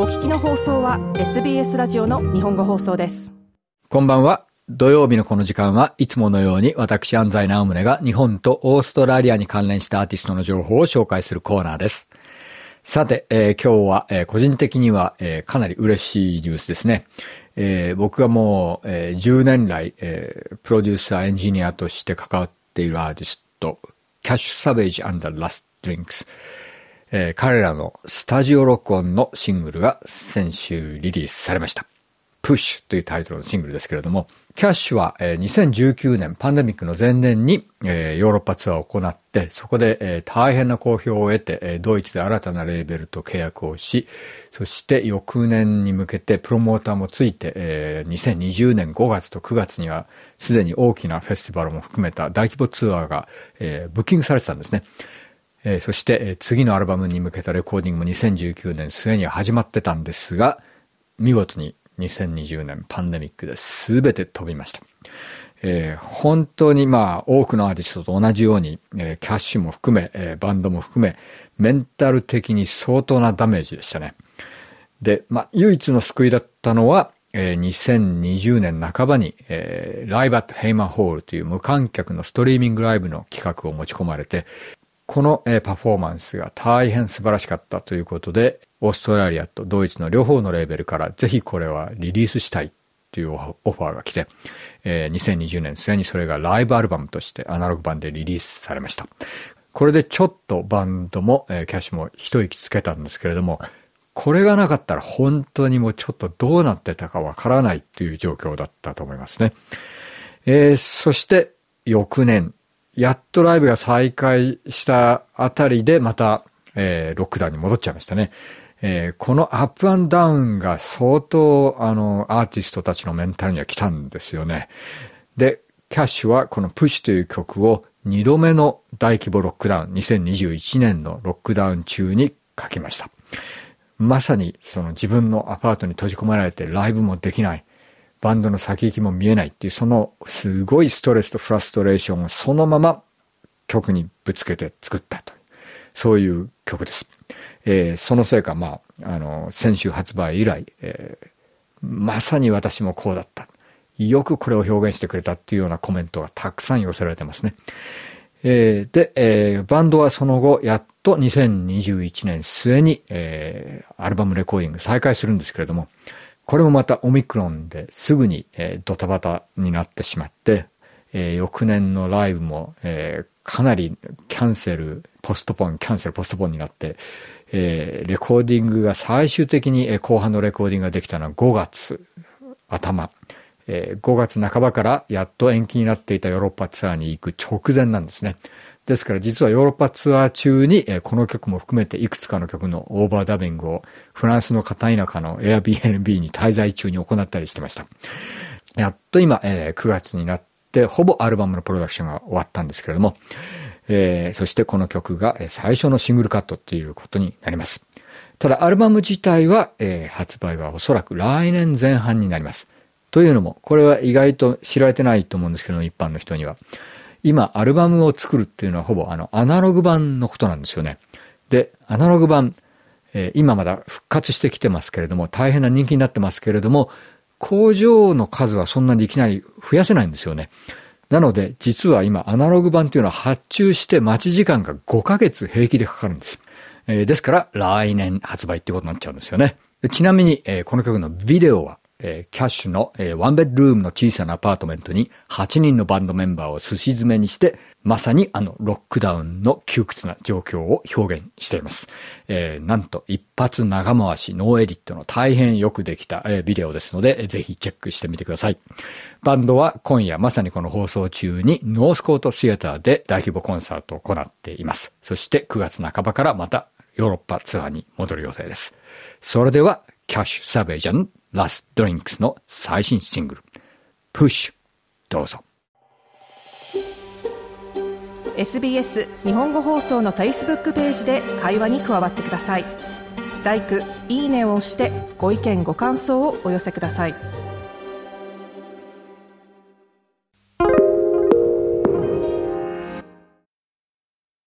お聞きの放送は SBS ラジオの日本語放送ですこんばんは土曜日のこの時間はいつものように私安西直宗が日本とオーストラリアに関連したアーティストの情報を紹介するコーナーです。さて、えー、今日は、えー、個人的には、えー、かなり嬉しいニュースですね。えー、僕がもう、えー、10年来、えー、プロデューサー、エンジニアとして関わっているアーティスト、キャッシュ・サベージ and the Last Drinks、えー、彼らのスタジオ録音のシングルが先週リリースされました。プッシュというタイトルのシングルですけれども、キャッシュは、えー、2019年パンデミックの前年に、えー、ヨーロッパツアーを行って、そこで、えー、大変な好評を得て、えー、ドイツで新たなレーベルと契約をし、そして翌年に向けてプロモーターもついて、えー、2020年5月と9月にはすでに大きなフェスティバルも含めた大規模ツアーが、えー、ブッキングされてたんですね。えー、そして、えー、次のアルバムに向けたレコーディングも2019年末には始まってたんですが、見事に2020年パンデミックで全て飛びました。えー、本当にまあ多くのアーティストと同じように、えー、キャッシュも含め、えー、バンドも含め、メンタル的に相当なダメージでしたね。で、まあ唯一の救いだったのは、えー、2020年半ばに、えー、ライブアットヘイマンホールという無観客のストリーミングライブの企画を持ち込まれて、この、パフォーマンスが大変素晴らしかったということで、オーストラリアとドイツの両方のレーベルからぜひこれはリリースしたいというオファーが来て、え、2020年末にそれがライブアルバムとしてアナログ版でリリースされました。これでちょっとバンドも、キャッシュも一息つけたんですけれども、これがなかったら本当にもうちょっとどうなってたかわからないという状況だったと思いますね。えー、そして翌年、やっとライブが再開したあたりでまた、えー、ロックダウンに戻っちゃいましたね。えー、このアップアンダウンが相当、あの、アーティストたちのメンタルには来たんですよね。で、キャッシュはこのプッシュという曲を2度目の大規模ロックダウン、2021年のロックダウン中に書きました。まさにその自分のアパートに閉じ込められてライブもできない。バンドの先行きも見えないっていう、そのすごいストレスとフラストレーションをそのまま曲にぶつけて作ったという。そういう曲です。えー、そのせいか、まあ、あの、先週発売以来、えー、まさに私もこうだった。よくこれを表現してくれたっていうようなコメントがたくさん寄せられてますね。えー、で、えー、バンドはその後、やっと2021年末に、えー、アルバムレコーディング再開するんですけれども、これもまたオミクロンですぐに、ドタバタになってしまって、翌年のライブも、かなりキャンセル、ポストポン、キャンセル、ポストポンになって、レコーディングが最終的に、後半のレコーディングができたのは5月頭、5月半ばからやっと延期になっていたヨーロッパツアーに行く直前なんですね。ですから実はヨーロッパツアー中に、えこの曲も含めていくつかの曲のオーバーダビングをフランスの片田舎の Airbnb に滞在中に行ったりしてました。やっと今、え9月になって、ほぼアルバムのプロダクションが終わったんですけれども、えー、そしてこの曲が最初のシングルカットっていうことになります。ただアルバム自体は、えー、発売はおそらく来年前半になります。というのも、これは意外と知られてないと思うんですけども、一般の人には。今、アルバムを作るっていうのはほぼあの、アナログ版のことなんですよね。で、アナログ版、えー、今まだ復活してきてますけれども、大変な人気になってますけれども、工場の数はそんなにいきなり増やせないんですよね。なので、実は今、アナログ版っていうのは発注して待ち時間が5ヶ月平気でかかるんです。えー、ですから、来年発売ってことになっちゃうんですよね。ちなみに、えー、この曲のビデオは、えー、キャッシュの、えー、ワンベッドルームの小さなアパートメントに8人のバンドメンバーを寿司詰めにして、まさにあのロックダウンの窮屈な状況を表現しています。えー、なんと一発長回し no edit の大変よくできた、え、ビデオですので、ぜひチェックしてみてください。バンドは今夜まさにこの放送中にノースコートシアターで大規模コンサートを行っています。そして9月半ばからまたヨーロッパツアーに戻る予定です。それでは、 Cash Savage and the Last Drinks の最新シングル、 Push、どうぞ。SBS 日本語放送の Facebook ページで会話に加わってください。l i いいねを押してご意見ご感想をお寄せください。